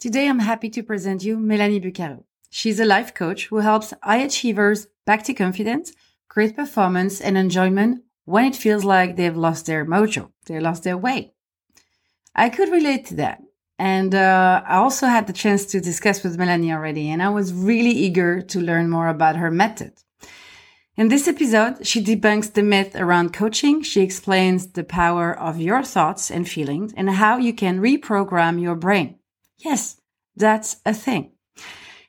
Today, I'm happy to present you Melanie Bucaro. She's a life coach who helps high achievers back to confidence, great performance, and enjoyment when it feels like they've lost their mojo, they lost their way. I could relate to that. And uh, I also had the chance to discuss with Melanie already, and I was really eager to learn more about her method. In this episode, she debunks the myth around coaching. She explains the power of your thoughts and feelings and how you can reprogram your brain. Yes, that's a thing.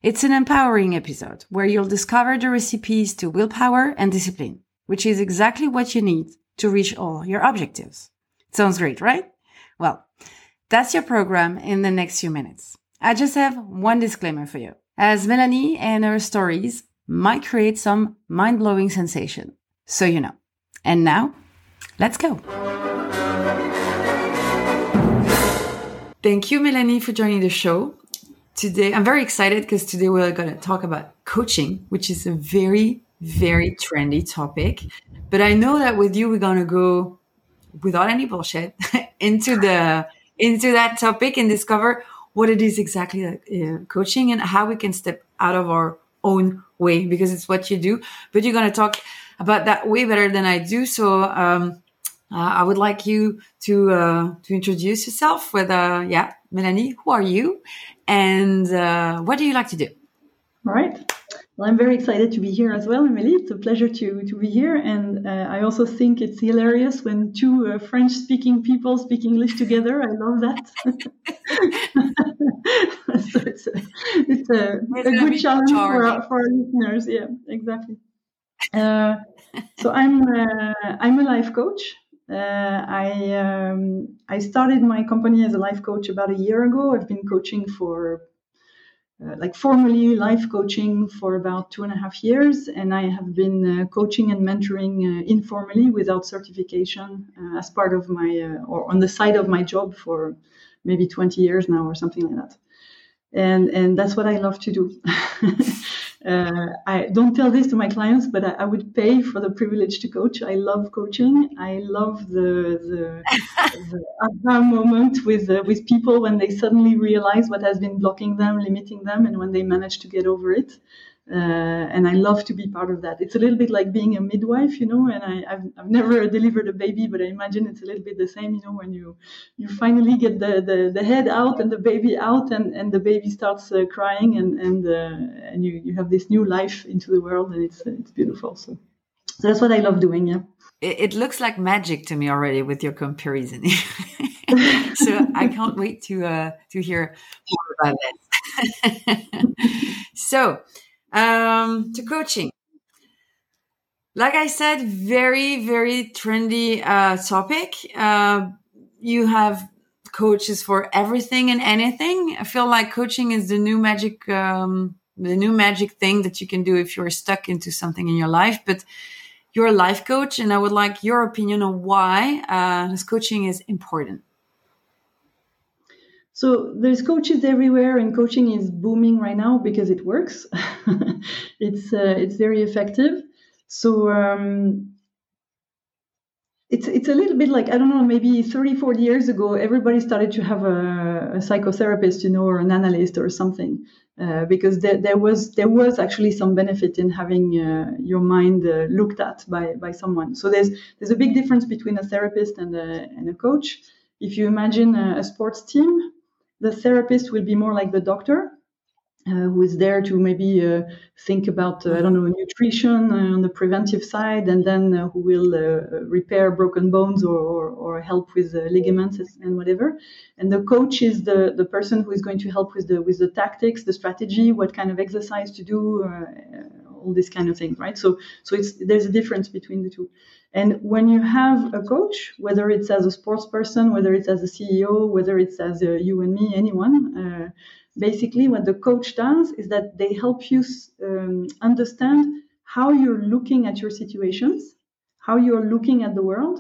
It's an empowering episode where you'll discover the recipes to willpower and discipline, which is exactly what you need to reach all your objectives. Sounds great, right? Well, that's your program in the next few minutes. I just have one disclaimer for you. As Melanie and her stories might create some mind blowing sensation. So you know. And now, let's go. Thank you, Melanie, for joining the show. Today, I'm very excited because today we're going to talk about coaching, which is a very, very trendy topic. But I know that with you, we're going to go without any bullshit into the into that topic and discover what it is exactly uh, coaching and how we can step out of our own way because it's what you do. But you're going to talk about that way better than I do. So um, I would like you to uh, to introduce yourself with uh, yeah, Melanie. Who are you, and uh, what do you like to do? All right. Well, I'm very excited to be here as well, Emily. It's a pleasure to to be here, and uh, I also think it's hilarious when two uh, French-speaking people speak English together. I love that. so it's a, it's a, a good challenge for our, for our listeners. Yeah, exactly. so I'm I'm a life coach. Uh, I um, I started my company as a life coach about a year ago. I've been coaching for uh, like formally life coaching for about two and a half years, and I have been uh, coaching and mentoring uh, informally without certification uh, as part of my uh, or on the side of my job for maybe 20 years now or something like that. And and that's what I love to do. uh, I don't tell this to my clients, but I, I, would pay for the privilege to coach. I love coaching. I love the the, the aha moment with uh, with people when they suddenly realize what has been blocking them, limiting them, and when they manage to get over it. Uh, and I love to be part of that. It's a little bit like being a midwife, you know. And I, have I've never delivered a baby, but I imagine it's a little bit the same, you know, when you you finally get the, the, the head out and the baby out, and, and the baby starts uh, crying, and and uh, and you, you have this new life into the world, and it's it's beautiful. So, so that's what I love doing. Yeah. It, it looks like magic to me already with your comparison. so I can't wait to uh, to hear more about that. so um, to coaching. Like I said, very, very trendy uh, topic. Uh, you have coaches for everything and anything. I feel like coaching is the new magic, um, the new magic thing that you can do if you're stuck into something in your life. But you're a life coach, and I would like your opinion on why uh, this coaching is important. So there's coaches everywhere, and coaching is booming right now because it works. it's uh, it's very effective. So um, it's it's a little bit like I don't know, maybe 30, 40 years ago, everybody started to have a, a psychotherapist, you know, or an analyst or something, uh, because there, there was there was actually some benefit in having uh, your mind uh, looked at by by someone. So there's there's a big difference between a therapist and a and a coach. If you imagine a, a sports team, the therapist will be more like the doctor, uh, who is there to maybe uh, think about uh, I don't know nutrition uh, on the preventive side, and then uh, who will uh, repair broken bones or, or, or help with ligaments and whatever. And the coach is the, the person who is going to help with the with the tactics, the strategy, what kind of exercise to do, all these kind of things, right? So so it's there's a difference between the two. And when you have a coach, whether it's as a sports person, whether it's as a CEO, whether it's as a, you and me, anyone, uh, basically what the coach does is that they help you um, understand how you're looking at your situations, how you're looking at the world.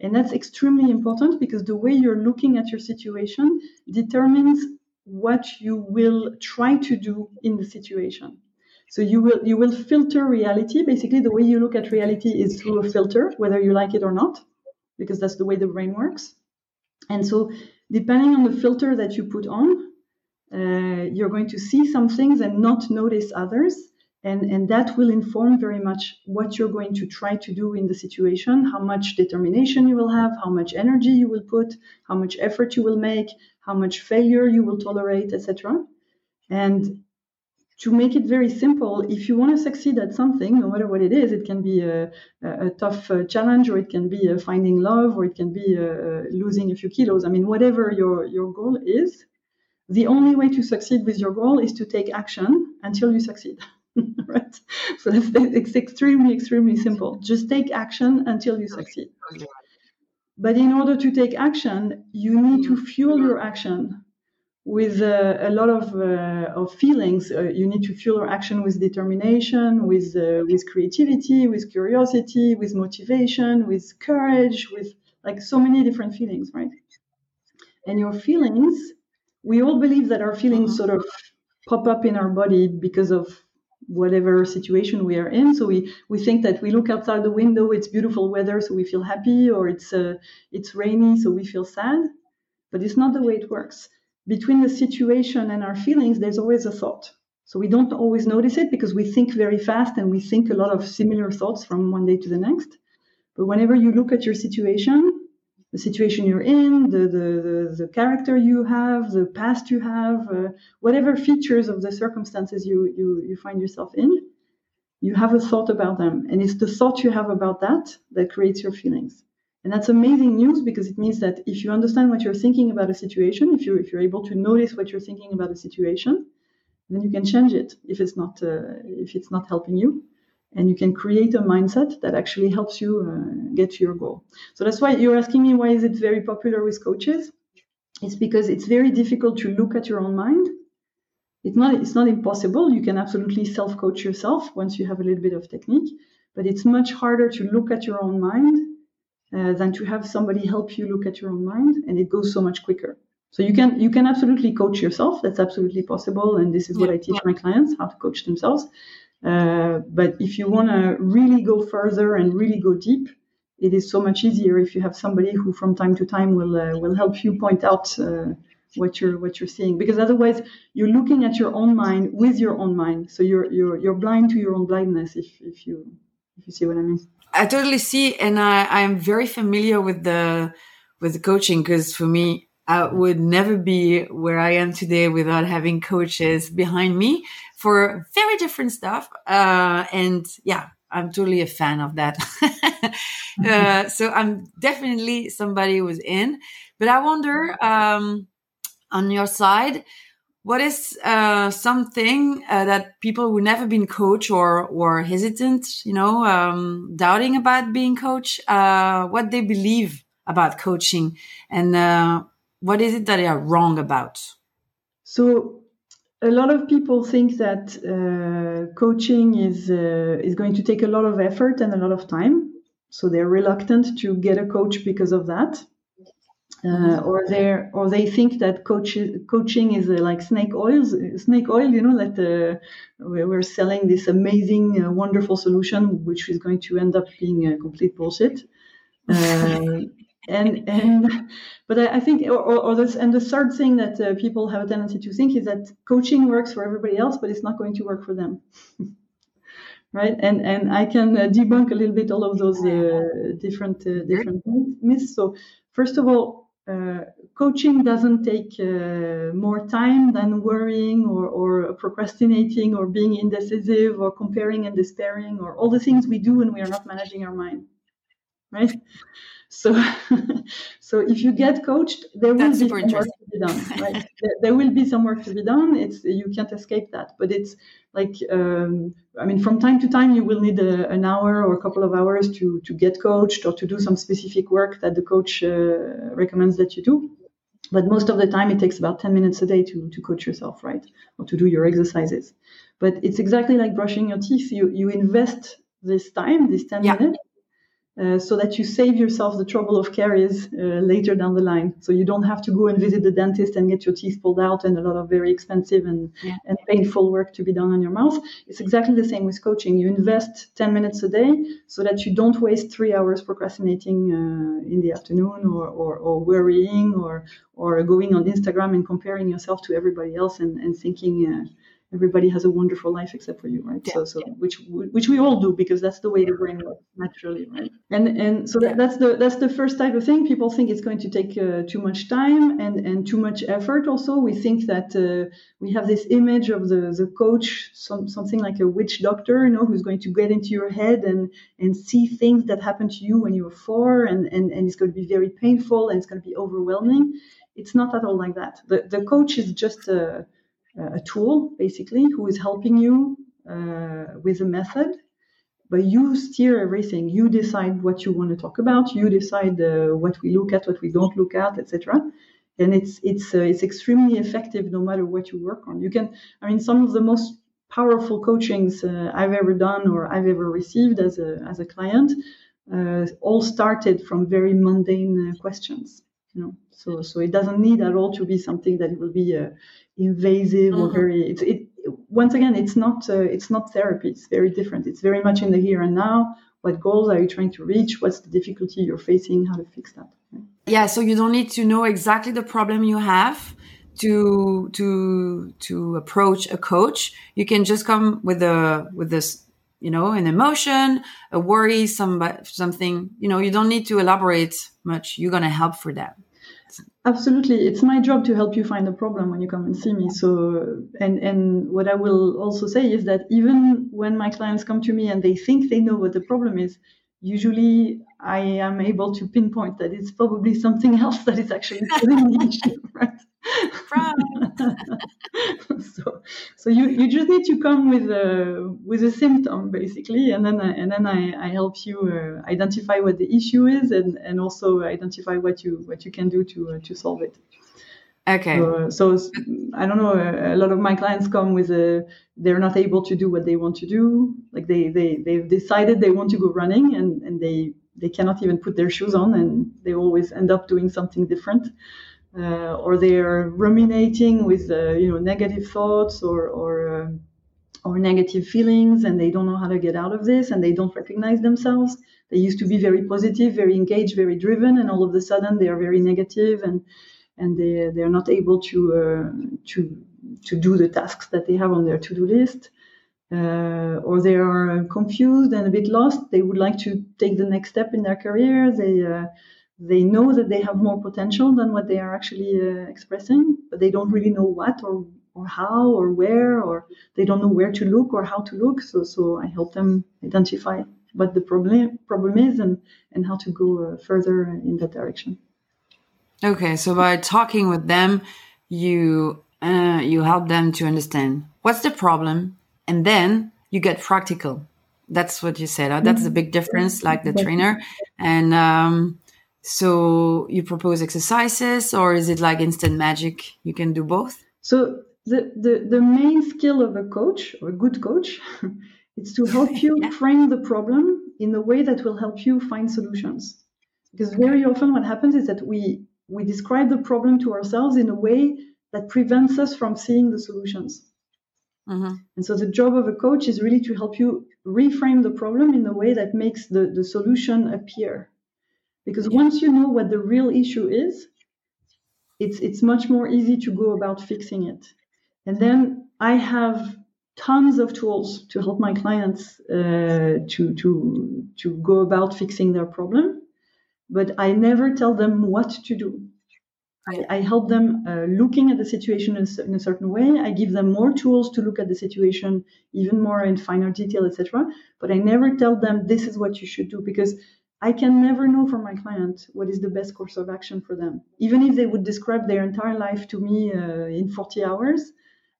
And that's extremely important because the way you're looking at your situation determines what you will try to do in the situation. So you will you will filter reality. Basically, the way you look at reality is through a filter, whether you like it or not, because that's the way the brain works. And so, depending on the filter that you put on, uh, you're going to see some things and not notice others. And, and that will inform very much what you're going to try to do in the situation, how much determination you will have, how much energy you will put, how much effort you will make, how much failure you will tolerate, etc. And to make it very simple, if you want to succeed at something, no matter what it is, it can be a, a tough uh, challenge, or it can be uh, finding love, or it can be uh, losing a few kilos. I mean, whatever your, your goal is, the only way to succeed with your goal is to take action until you succeed. right? So that's, it's extremely, extremely simple. Just take action until you succeed. But in order to take action, you need to fuel your action with uh, a lot of, uh, of feelings. Uh, you need to fuel your action with determination, with, uh, with creativity, with curiosity, with motivation, with courage, with like so many different feelings, right? And your feelings, we all believe that our feelings mm-hmm. sort of pop up in our body because of whatever situation we are in. So we, we think that we look outside the window, it's beautiful weather, so we feel happy, or it's uh, it's rainy, so we feel sad. But it's not the way it works between the situation and our feelings, there's always a thought. So we don't always notice it because we think very fast and we think a lot of similar thoughts from one day to the next. But whenever you look at your situation, the situation you're in, the, the, the, the character you have, the past you have, uh, whatever features of the circumstances you, you, you find yourself in, you have a thought about them. And it's the thought you have about that that creates your feelings. And that's amazing news because it means that if you understand what you're thinking about a situation, if you if you're able to notice what you're thinking about a situation, then you can change it if it's not uh, if it's not helping you, and you can create a mindset that actually helps you uh, get to your goal. So that's why you're asking me why is it very popular with coaches? It's because it's very difficult to look at your own mind. It's not it's not impossible. You can absolutely self coach yourself once you have a little bit of technique, but it's much harder to look at your own mind uh, than to have somebody help you look at your own mind, and it goes so much quicker. So you can you can absolutely coach yourself. That's absolutely possible, and this is what I teach my clients how to coach themselves. Uh, but if you want to really go further and really go deep, it is so much easier if you have somebody who, from time to time, will uh, will help you point out uh, what you're what you're seeing because otherwise you're looking at your own mind with your own mind so you're you're you're blind to your own blindness if if you if you see what i mean i totally see and i i'm very familiar with the with the coaching because for me I would never be where I am today without having coaches behind me for very different stuff. Uh, and yeah, I'm totally a fan of that. uh, so I'm definitely somebody who's in. But I wonder, um, on your side, what is uh, something uh, that people who never been coach or or hesitant, you know, um, doubting about being coach, uh, what they believe about coaching, and uh, what is it that they are wrong about? So a lot of people think that uh, coaching is uh, is going to take a lot of effort and a lot of time, so they're reluctant to get a coach because of that, uh, or they or they think that coach, coaching is uh, like snake oil. Snake oil, you know, that uh, we're selling this amazing, uh, wonderful solution, which is going to end up being a complete bullshit. and and but I, I think or, or, this and the third thing that uh, people have a tendency to think is that coaching works for everybody else but it's not going to work for them right and and i can uh, debunk a little bit all of those uh, different uh, different myths so first of all uh, coaching doesn't take uh, more time than worrying or, or procrastinating or being indecisive or comparing and despairing or all the things we do when we are not managing our mind right so, so if you get coached, there will That's be some work to be done. Right? there, there, will be some work to be done. It's you can't escape that. But it's like um, I mean, from time to time, you will need a, an hour or a couple of hours to to get coached or to do some specific work that the coach uh, recommends that you do. But most of the time, it takes about 10 minutes a day to, to coach yourself, right? Or to do your exercises. But it's exactly like brushing your teeth. You, you invest this time, this 10 yeah. minutes, uh, so that you save yourself the trouble of caries uh, later down the line. So you don't have to go and visit the dentist and get your teeth pulled out and a lot of very expensive and, yeah. and painful work to be done on your mouth. It's exactly the same with coaching. You invest 10 minutes a day so that you don't waste three hours procrastinating uh, in the afternoon or, or, or, worrying or, or going on Instagram and comparing yourself to everybody else and, and thinking uh, everybody has a wonderful life except for you, right? Yeah, so, so yeah. which which we all do because that's the way the brain works naturally, right? And and so that, that's the that's the first type of thing. People think it's going to take uh, too much time and and too much effort. Also, we think that uh, we have this image of the the coach, some something like a witch doctor, you know, who's going to get into your head and and see things that happened to you when you were four, and and and it's going to be very painful and it's going to be overwhelming. It's not at all like that. The the coach is just a a tool basically who is helping you uh, with a method. But you steer everything. You decide what you want to talk about. You decide uh, what we look at what we don't look at etc and it's it's uh, it's extremely effective no matter what you work on. You can i mean some of the most powerful coachings uh, i've ever done or i've ever received as a as a client uh, all started from very mundane uh, questions you know so so it doesn't need at all to be something that will be invasive mm-hmm. or very it's it once again it's not uh, it's not therapy it's very different. It's very much in the here and now. What goals are you trying to reach? What's the difficulty you're facing? How to fix that yeah so you don't need to know exactly the problem you have to to to approach a coach. You can just come with a with this you know an emotion a worry some something you know you don't need to elaborate much you're going to help for that Absolutely, it's my job to help you find the problem when you come and see me. So, and and what I will also say is that even when my clients come to me and they think they know what the problem is, usually I am able to pinpoint that it's probably something else that is actually causing the issue, right? so, so you, you just need to come with a with a symptom basically, and then I, and then I, I help you uh, identify what the issue is, and, and also identify what you what you can do to uh, to solve it. Okay. So, so, I don't know. A, a, lot of my clients come with a they're not able to do what they want to do. Like they they they've decided they want to go running, and and they they cannot even put their shoes on, and they always end up doing something different uh, or they are ruminating with uh, you know negative thoughts or or uh, or negative feelings and they don't know how to get out of this and they don't recognize themselves they used to be very positive very engaged very driven and all of a sudden they are very negative and and they they are not able to uh, to to do the tasks that they have on their to do list. Uh, or they are confused and a bit lost. They would like to take the next step in their career. They uh, they know that they have more potential than what they are actually uh, expressing, but they don't really know what or or how or where or they don't know where to look or how to look. So so I help them identify what the problem problem is and and how to go uh, further in that direction. Okay, so by talking with them, you uh, you help them to understand what's the problem, and then you get practical. That's what you said. That's the big difference, like the trainer. And um, so you propose exercises, or is it like instant magic? You can do both. So the the, the main skill of a coach or a good coach is to help you yeah. frame the problem in a way that will help you find solutions. Because very often what happens is that we we describe the problem to ourselves in a way that prevents us from seeing the solutions. Mm-hmm. And so the job of a coach is really to help you reframe the problem in a way that makes the, the solution appear. Because yeah. once you know what the real issue is, it's it's much more easy to go about fixing it. And then I have tons of tools to help my clients uh, to to to go about fixing their problem, but I never tell them what to do. I, I help them uh, looking at the situation in, in, a certain way. I give them more tools to look at the situation even more in finer detail, etc. But I never tell them this is what you should do because I can never know from my client what is the best course of action for them. Even if they would describe their entire life to me uh, in 40 hours,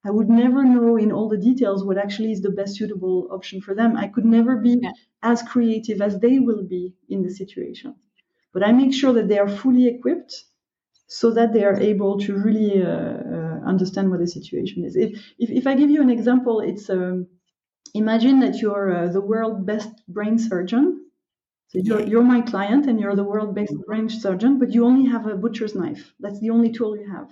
I would never know in all the details what actually is the best suitable option for them. I could never be yeah. as creative as they will be in the situation. But I make sure that they are fully equipped so that they are able to really uh, uh, understand what the situation is. If, if, if, I give you an example, it's um, imagine that you're uh, the world best brain surgeon. So you're, you're my client and you're the world best brain surgeon, but you only have a butcher's knife. That's the only tool you have.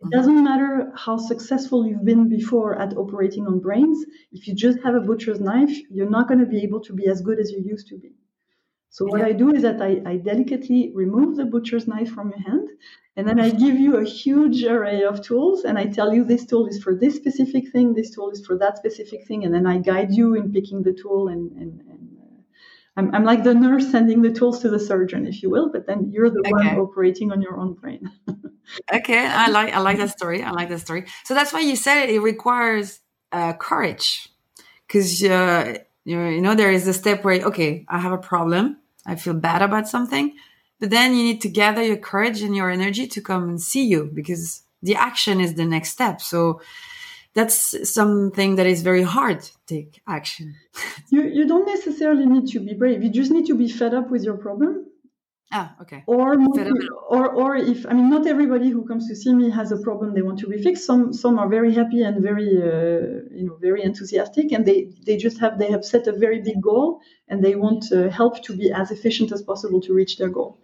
It mm-hmm. doesn't matter how successful you've been before at operating on brains. If you just have a butcher's knife, you're not going to be able to be as good as you used to be. So what I do is that I, I, delicately remove the butcher's knife from your hand, and then I give you a huge array of tools, and I tell you this tool is for this specific thing, this tool is for that specific thing, and then I guide you in picking the tool. And, and, I'm, I'm, like the nurse sending the tools to the surgeon, if you will, but then you're the okay. one operating on your own brain. okay, I like I like that story. I like that story. So that's why you said it requires uh, courage, because. Uh, you know, there is a step where, okay, I have a problem. I feel bad about something. But then you need to gather your courage and your energy to come and see you because the action is the next step. So that's something that is very hard to take action. you, you don't necessarily need to be brave. You just need to be fed up with your problem Ah, okay. Or, or, or if I mean, not everybody who comes to see me has a problem they want to be fixed. Some, some are very happy and very, uh, you know, very enthusiastic, and they, they just have they have set a very big goal, and they want uh, help to be as efficient as possible to reach their goal.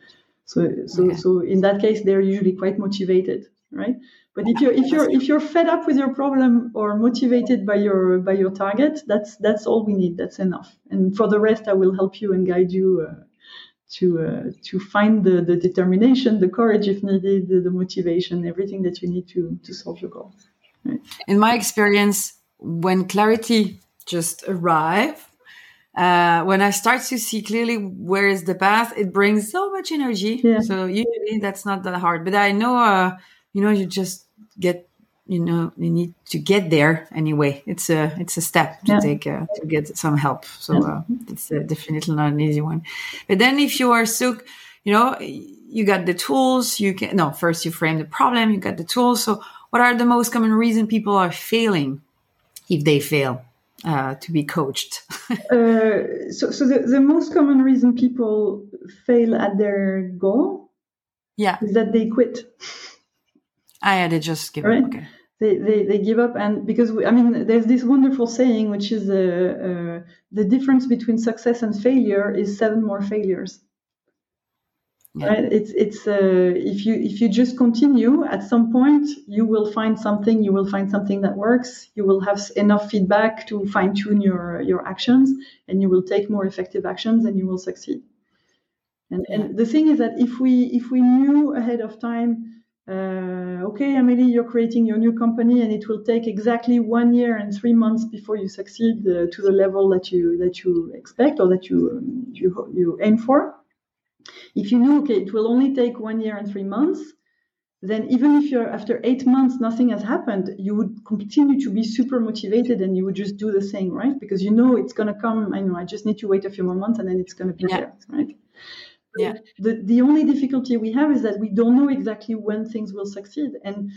So, so, okay. so in that case, they're usually quite motivated, right? But if you're if you're if you're fed up with your problem or motivated by your by your target, that's that's all we need. That's enough. And for the rest, I will help you and guide you. Uh, to uh, to find the, the determination, the courage if needed, the, the, motivation, everything that you need to to solve your goal. Right? In my experience, when clarity just arrive, uh, when I start to see clearly where is the path, it brings so much energy. Yeah. So usually that's not that hard. But I know, uh, you know, you just get you know you need to get there anyway. It's a it's a step to yeah. take uh, to get some help. So uh, it's uh, definitely not an easy one. But then if you are so you know you got the tools you can no first you frame the problem you got the tools. So what are the most common reason people are failing if they fail uh, to be coached? Uh, so so the, the most common reason people fail at their goal yeah. is that they quit I had to just give right? up. Okay. They, they, they give up and because we, I mean there's this wonderful saying which is uh, uh, the difference between success and failure is seven more failures. Yeah. Right? It's it's uh, if you if you just continue at some point you will find something you will find something that works you will have enough feedback to fine tune your your actions and you will take more effective actions and you will succeed. And, yeah. and the thing is that if we if we knew ahead of time uh, okay, Amelie, you're creating your new company, and it will take exactly one year and three months before you succeed uh, to the level that you that you expect or that you um, you you aim for. If you know, okay, it will only take one year and three months, then even if you're after eight months nothing has happened, you would continue to be super motivated and you would just do the same, right? Because you know it's gonna come. I know I just need to wait a few more months and then it's gonna be yeah. there, right? Yeah. The, the only difficulty we have is that we don't know exactly when things will succeed. And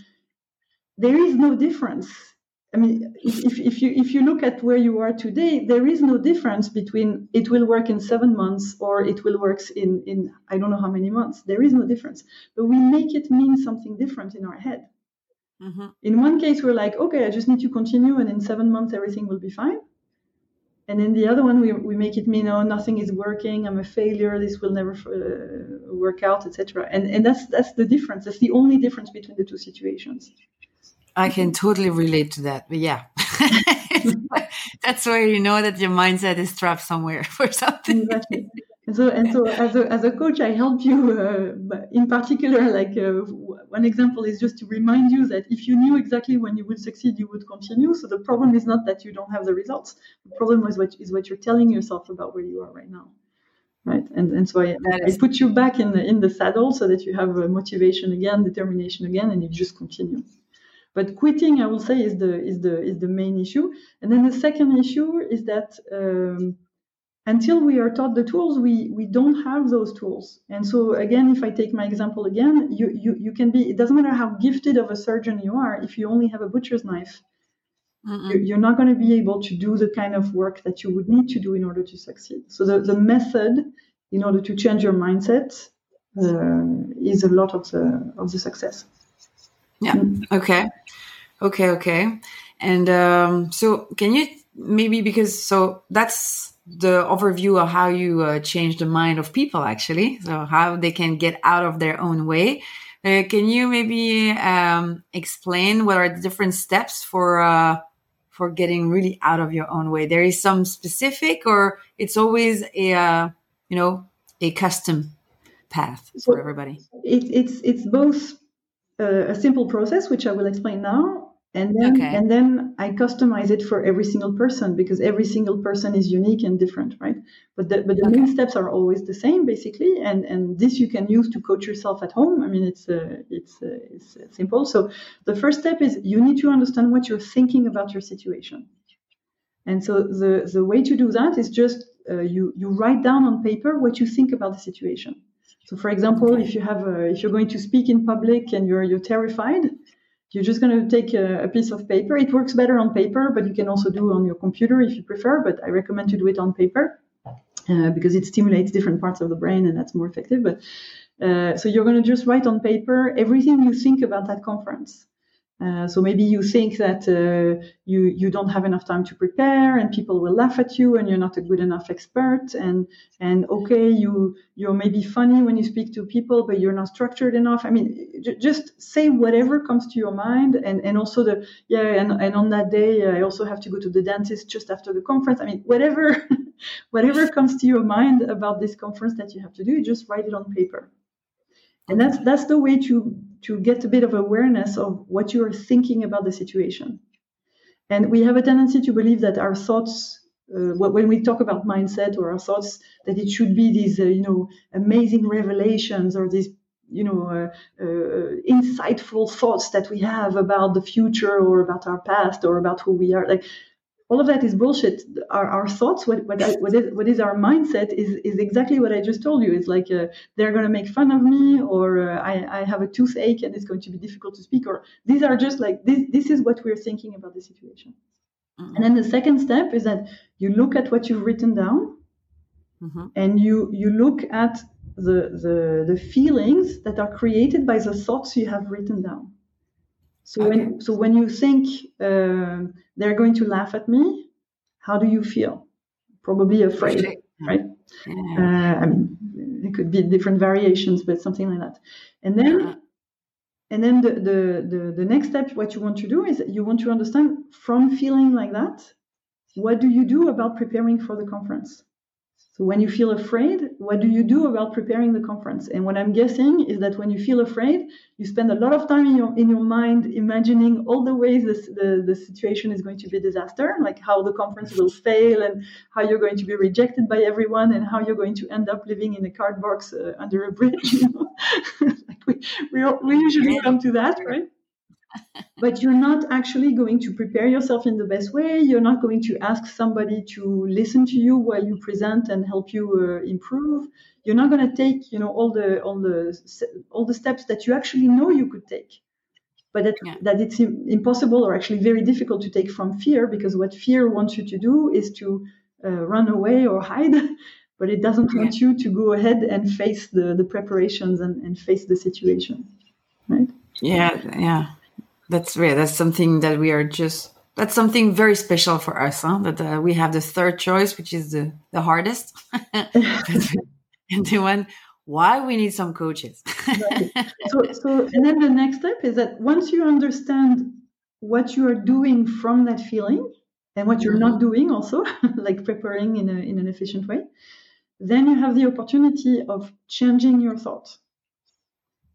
there is no difference. I mean, if, if, you if you look at where you are today, there is no difference between it will work in seven months or it will work in, in I don't know how many months. There is no difference. But we make it mean something different in our head. Mm-hmm. In one case, we're like, okay, I just need to continue, and in seven months, everything will be fine and in the other one we, we make it mean oh nothing is working i'm a failure this will never uh, work out etc and and that's that's the difference. That's the only difference between the two situations. I can totally relate to that but yeah. That's where you know that your mindset is trapped somewhere for something. Exactly. And so, and so as a, as a coach, I help you uh, in particular, like uh, one example is just to remind you that if you knew exactly when you would succeed, you would continue. So the problem is not that you don't have the results. The problem is what, is what you're telling yourself about where you are right now. Right. And, and so I, I put you back in the, in the saddle so that you have motivation again, determination again, and you just continue. But quitting, I will say, is the, is the, is the main issue. And then the second issue is that, um, until we are taught the tools, we, we don't have those tools. And so again, if I take my example again, you, you, you can be, it doesn't matter how gifted of a surgeon you are, if you only have a butcher's knife, you're, you're not going to be able to do the kind of work that you would need to do in order to succeed. So the, the method in order to change your mindset uh, is a lot of the, of the success. Yeah. Okay. Okay. Okay. And um, so can you maybe because so that's the overview of how you uh, change the mind of people actually. So how they can get out of their own way. Uh, can you maybe um, explain what are the different steps for uh, for getting really out of your own way? There is some specific or it's always a uh, you know a custom path for everybody? it, it's it's both uh, a simple process which i will explain now and then okay. and then I customize it for every single person because every single person is unique and different, right? But the, but the okay. main steps are always the same basically, and and this you can use to coach yourself at home. I mean, it's uh, it's uh, it's simple. So the first step is you need to understand what you're thinking about your situation, and so the the way to do that is just uh, you you write down on paper what you think about the situation. So, for example, if you have a, if you're going to speak in public and you're you're terrified, you're just going to take a, a, piece of paper. It works better on paper, but you can also do on your computer if you prefer. But I recommend to do it on paper uh, because it stimulates different parts of the brain and that's more effective. But uh, so you're going to just write on paper everything you think about that conference. Uh, so maybe you think that uh, you you don't have enough time to prepare, and people will laugh at you, and you're not a good enough expert, and and okay, you you're maybe funny when you speak to people, but you're not structured enough. I mean, j- just say whatever comes to your mind, and and also the yeah, and and on that day, I also have to go to the dentist just after the conference. I mean, whatever whatever comes to your mind about this conference that you have to do, just write it on paper and that's that's the way to to get a bit of awareness of what you are thinking about the situation. And we have a tendency to believe that our thoughts uh, when we talk about mindset or our thoughts that it should be these uh, you know amazing revelations or these you know uh, uh insightful thoughts that we have about the future or about our past or about who we are. Like all of that is bullshit. Our, our thoughts, what, what, what, is, what is our mindset is, is exactly what I just told you. It's like uh, they're going to make fun of me, or uh, I, I have a toothache and it's going to be difficult to speak, or these are just like, this, this is what we're thinking about the situation. Mm-hmm. And then the second step is that you look at what you've written down mm-hmm. and you, you look at the, the, the feelings that are created by the thoughts you have written down. So okay. when so when you think uh, they're going to laugh at me, how do you feel? Probably afraid, right? Uh, I mean, it could be different variations, but something like that. And then and then the, the the the next step, what you want to do is you want to understand from feeling like that, what do you do about preparing for the conference? So when you feel afraid, what do you do about preparing the conference? And what I'm guessing is that when you feel afraid, you spend a lot of time in your in your mind imagining all the ways this, the the situation is going to be a disaster, like how the conference will fail and how you're going to be rejected by everyone and how you're going to end up living in a card box uh, under a bridge. You know? like we, we we usually come to that, right? But you're not actually going to prepare yourself in the best way. You're not going to ask somebody to listen to you while you present and help you uh, improve. You're not going to take, you know, all the all the all the steps that you actually know you could take, but that, yeah. that it's impossible or actually very difficult to take from fear because what fear wants you to do is to uh, run away or hide. But it doesn't want you to go ahead and face the, the preparations and, and face the situation, right? Yeah, yeah that's yeah, that's something that we are just that's something very special for us huh? that uh, we have the third choice which is the the hardest and the one why we need some coaches right. so so and then the next step is that once you understand what you are doing from that feeling and what you're not doing also like preparing in, a, in an efficient way then you have the opportunity of changing your thoughts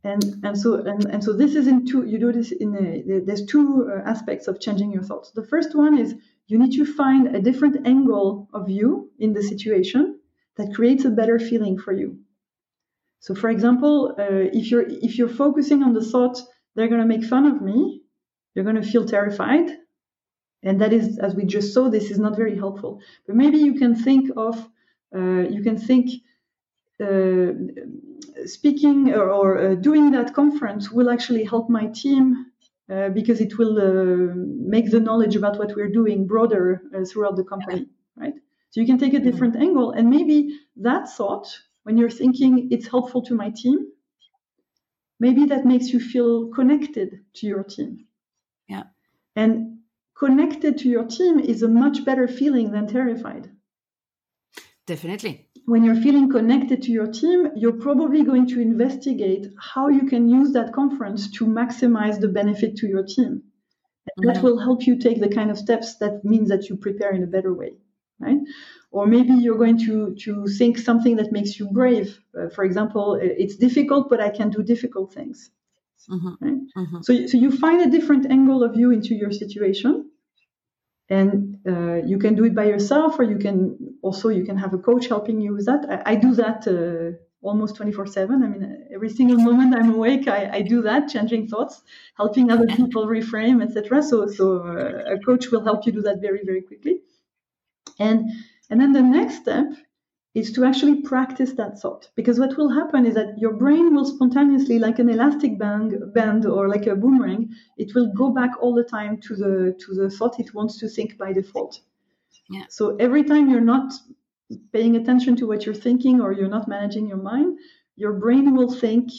and and so and, and so this is in two you do this in a, there's two uh, aspects of changing your thoughts. The first one is you need to find a different angle of you in the situation that creates a better feeling for you. So for example uh, if you're if you're focusing on the thought they're going to make fun of me you're going to feel terrified. And that is as we just saw this is not very helpful. But maybe you can think of uh, you can think speaking or, or uh, doing that conference will actually help my team uh, because it will uh, make the knowledge about what we're doing broader uh, throughout the company, right? So you can take a mm-hmm. different mm-hmm. angle, and maybe that thought, when you're thinking it's helpful to my team, maybe that makes you feel connected to your team. Yeah. And connected to your team is a much better feeling than terrified. Definitely when you're feeling connected to your team, you're probably going to investigate how you can use that conference to maximize the benefit to your team. And that mm-hmm. will help you take the kind of steps that means that you prepare in a better way, right? Or maybe you're going to, to think something that makes you brave. Uh, for example, it's difficult, but I can do difficult things. Mm-hmm. Right? Mm-hmm. So, so you find a different angle of view into your situation and uh, you can do it by yourself or you can also you can have a coach helping you with that. I, I do that uh, almost 24 7 i mean every single moment i'm awake i, I do that changing thoughts helping other people reframe etc so so uh, a coach will help you do that very very quickly. And and then the next step is to actually practice that thought. Because what will happen is that your brain will spontaneously, like an elastic band, band or like a boomerang, it will go back all the time to the to the thought it wants to think by default. Yeah. So every time you're not paying attention to what you're thinking or you're not managing your mind, your brain will think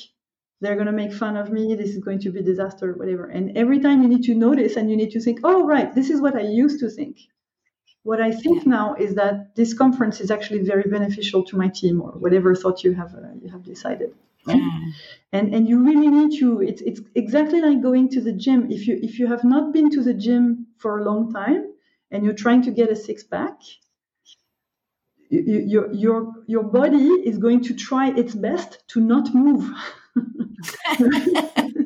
they're going to make fun of me this is going to be disaster whatever and every time you need to notice and you need to think oh right this is what i used to think what I think yeah. now is that this conference is actually very beneficial to my team or whatever thought you have uh, you have decided. And and you really need to. It's it's exactly like going to the gym. If you if you have not been to the gym for a long time and you're trying to get a six pack, you, your your your body is going to try its best to not move.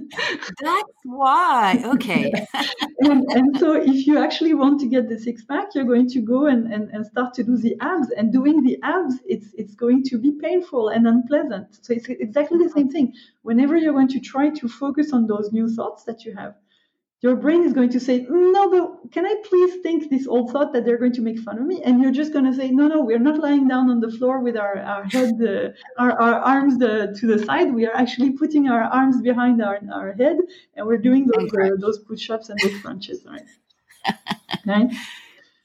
That's why. Okay. and, and, so, if you actually want to get the six pack, you're going to go and, and, and start to do the abs. And doing the abs, it's it's going to be painful and unpleasant. So it's exactly the same thing. Whenever you're going to try to focus on those new thoughts that you have, your brain is going to say, No, but can I please think this old thought that they're going to make fun of me? And you're just going to say, No, no, we're not lying down on the floor with our, our head, uh, our, our arms uh, to the side. We are actually putting our arms behind our, our head and we're doing those, uh, those push ups and those crunches, right? right?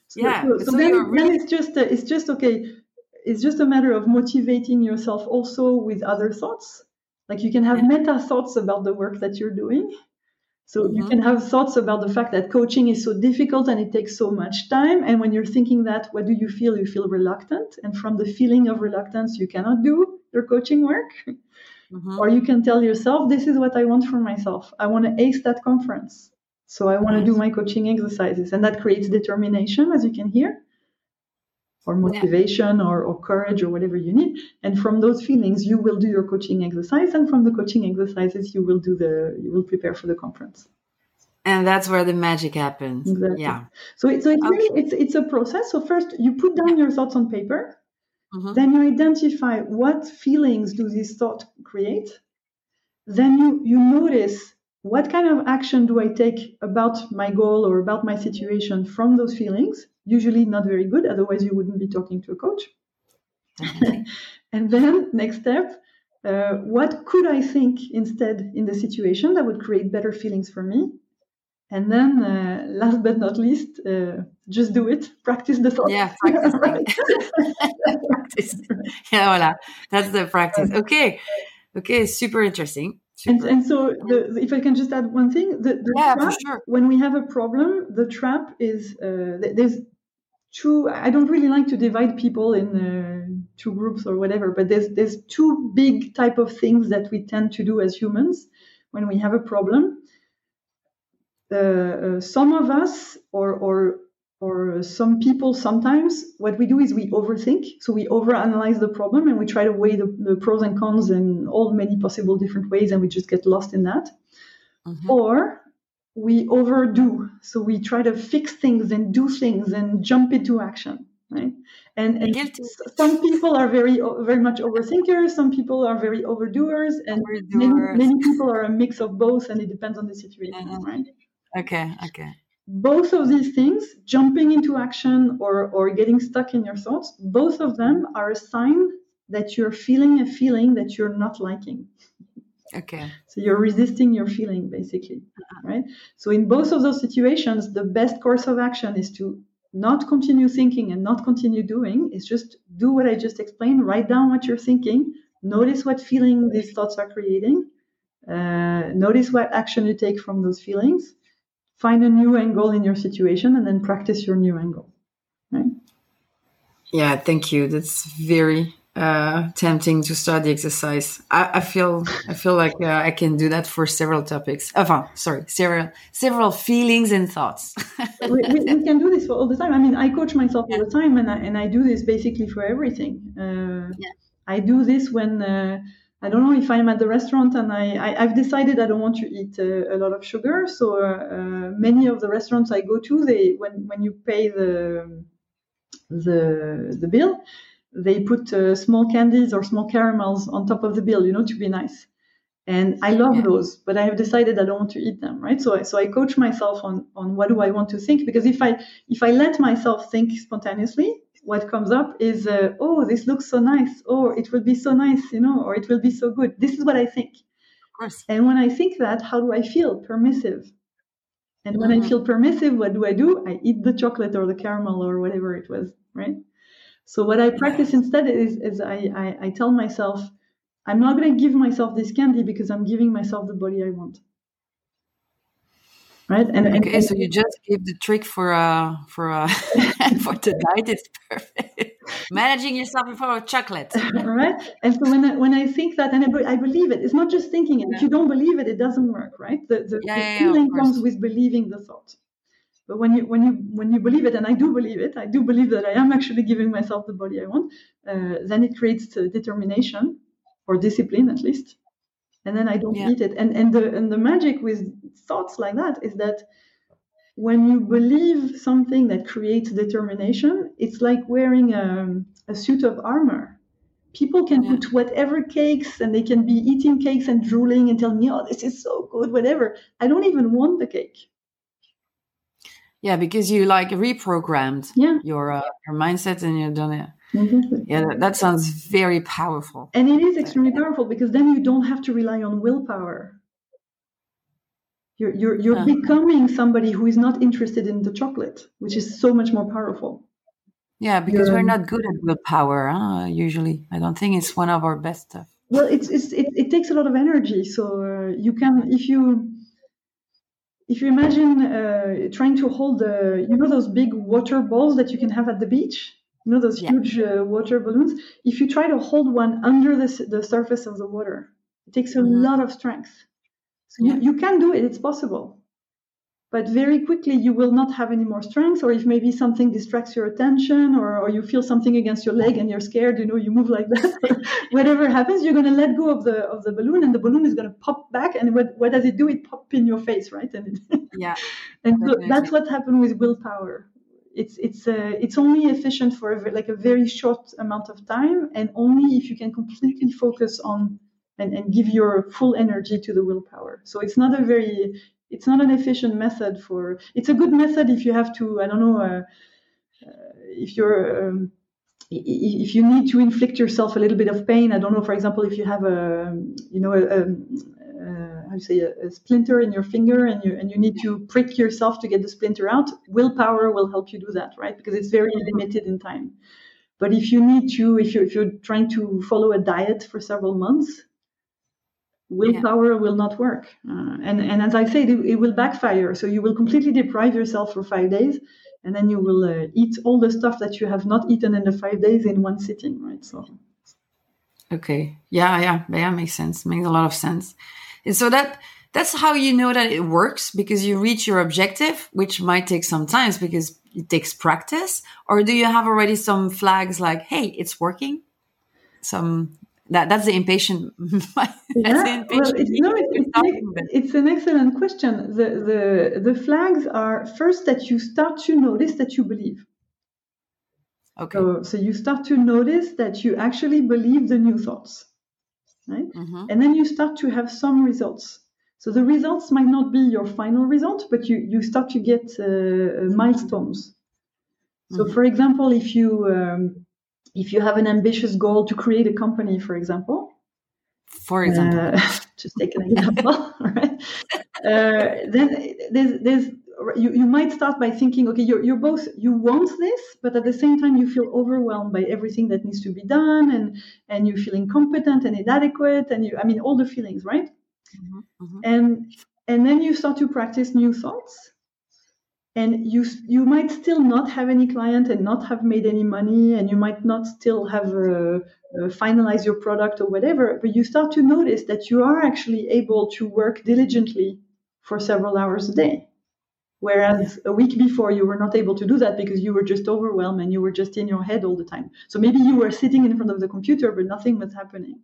So, yeah. So, so, so then, really... then it's just, uh, it's just okay. It's just a matter of motivating yourself also with other thoughts. Like you can have yeah. meta thoughts about the work that you're doing so mm-hmm. you can have thoughts about the fact that coaching is so difficult and it takes so much time. And when you're thinking that, what do you feel? You feel reluctant. And from the feeling of reluctance, you cannot do your coaching work. Mm-hmm. Or you can tell yourself, this is what I want for myself. I want to ace that conference. So I want to do my coaching exercises. And that creates determination, as you can hear. Or motivation yeah. or, or courage or whatever you need. And from those feelings, you will do your coaching exercise. And from the coaching exercises, you will do the, you will prepare for the conference. And that's where the magic happens. Exactly. Yeah. So, it, so it's, okay. really, it's, it's a process. So first you put down your thoughts on paper. Mm-hmm. Then you identify what feelings do these thoughts create. Then you, you notice what kind of action do I take about my goal or about my situation from those feelings? Usually not very good, otherwise, you wouldn't be talking to a coach. and then, next step, uh, what could I think instead in the situation that would create better feelings for me? And then, uh, last but not least, uh, just do it. Practice the thought. Yeah, practice. practice. Yeah, voilà. That's the practice. Okay. Okay, super interesting. And, and so, the, if I can just add one thing, the, the yeah, trap, sure. when we have a problem, the trap is uh, there's two. I don't really like to divide people in uh, two groups or whatever, but there's there's two big type of things that we tend to do as humans when we have a problem. Uh, uh some of us, or or or some people sometimes what we do is we overthink so we overanalyze the problem and we try to weigh the, the pros and cons in all many possible different ways and we just get lost in that mm-hmm. or we overdo. So we try to fix things and do things and jump into action right? And, and some people are very very much overthinkers some people are very overdoers and many, many, people are a mix of both and it depends on the situation mm-hmm. right? Okay okay. Both of these things, jumping into action or, or getting stuck in your thoughts, both of them are a sign that you're feeling a feeling that you're not liking. Okay. So you're resisting your feeling, basically, right? So in both of those situations, the best course of action is to not continue thinking and not continue doing. Is just do what I just explained. Write down what you're thinking. Notice what feeling these thoughts are creating. Uh, notice what action you take from those feelings find a new angle in your situation and then practice your new angle right yeah thank you that's very uh, tempting to start the exercise. I, I feel I feel like uh, I can do that for several topics. Enfin, sorry, several several feelings and thoughts. we, we, we, can do this for all the time. I mean, I coach myself all the time, and I, and I do this basically for everything. Uh, yeah. I do this when uh, I don't know if I'm at the restaurant and I, I have decided I don't want to eat uh, a lot of sugar. So uh, uh, many of the restaurants I go to, they when when you pay the the the bill, they put uh, small candies or small caramels on top of the bill, you know, to be nice. And I love yeah. those, but I have decided I don't want to eat them, right? So I, so I coach myself on on what do I want to think because if I if I let myself think spontaneously, what comes up is, uh, oh, this looks so nice, or it will be so nice, you know, or it will be so good. This is what I think. Of course. And when I think that, how do I feel? Permissive. And when mm-hmm. I feel permissive, what do I do? I eat the chocolate or the caramel or whatever it was, right? So what I practice instead is, is I, I, I tell myself, I'm not going to give myself this candy because I'm giving myself the body I want right? And okay, and, so you just give the trick for uh for uh for tonight. It's perfect. Managing yourself in front of chocolate, right? And so when I, when I think that, and I, I believe it, it's not just thinking it. Yeah. If you don't believe it, it doesn't work, right? The, the, yeah, the yeah, feeling comes with believing the thought. But when you when you when you believe it, and I do believe it, I do believe that I am actually giving myself the body I want. Uh, then it creates determination or discipline, at least and then I don't yeah. eat it. And and the and the magic with thoughts like that is that when you believe something that creates determination, it's like wearing a, a suit of armor. People can yeah. put whatever cakes and they can be eating cakes and drooling and tell me, oh, this is so good, whatever. I don't even want the cake. Yeah, because you like reprogrammed yeah. your uh, your mindset and you've done it. Exactly. Yeah, that sounds very powerful. And it is extremely powerful because then you don't have to rely on willpower. You're you're you're uh-huh. becoming somebody who is not interested in the chocolate, which is so much more powerful. Yeah, because you're, we're not good at willpower. Huh? Usually, I don't think it's one of our best stuff. Well, it's, it's it, it takes a lot of energy. So uh, you can if you if you imagine uh, trying to hold the you know those big water balls that you can have at the beach you know those yeah. huge uh, water balloons if you try to hold one under the, the surface of the water it takes a mm-hmm. lot of strength so yeah. you, you can do it it's possible but very quickly you will not have any more strength or if maybe something distracts your attention or, or you feel something against your leg and you're scared you know you move like that whatever happens you're going to let go of the of the balloon and the balloon is going to pop back and what, what does it do? It pop in your face right? And it, yeah. and so that's what happened with willpower. It's it's uh, it's only efficient for a, like a very short amount of time and only if you can completely focus on and, and give your full energy to the willpower. So it's not a very it's not an efficient method for it's a good method if you have to i don't know uh, uh, if you're um, if you need to inflict yourself a little bit of pain. I don't know for example if you have a you know a, a uh, how to say a, a, splinter in your finger and you and you need to prick yourself to get the splinter out willpower will help you do that right? Because it's very limited in time. But if you need to if you're, if you're trying to follow a diet for several months willpower yeah. will not work. Uh, and, and as I said, it, it, will backfire. So you will completely deprive yourself for five days, and then you will uh, eat all the stuff that you have not eaten in the five days in one sitting, right? So. Okay. Yeah, yeah, yeah. Makes sense. Makes a lot of sense. And so that that's how you know that it works because you reach your objective, which might take some time because it takes practice. Or do you have already some flags like, "Hey, it's working"? Some that that's the impatient. yeah, the impatient well, it's, no, it's, it's, an excellent question. The, the the flags are first that you start to notice that you believe. Okay. So, so you start to notice that you actually believe the new thoughts, right? Mm-hmm. And then you start to have some results. So the results might not be your final result, but you you start to get uh, milestones. So, mm-hmm. for example, if you um, if you have an ambitious goal to create a company, for example, for example, uh, just take an example, right? Uh, then there's, there's you, you might start by thinking, okay, you're, you're both, you want this, but at the same time, you feel overwhelmed by everything that needs to be done and, and you feel incompetent and inadequate. And you, I mean, all the feelings, right? Mm-hmm, mm-hmm. And, and then you start to practice new thoughts and you you might still not have any client and not have made any money and you might not still have uh, uh, finalized your product or whatever but you start to notice that you are actually able to work diligently for several hours a day. Whereas a week before you were not able to do that because you were just overwhelmed and you were just in your head all the time. So maybe you were sitting in front of the computer but nothing was happening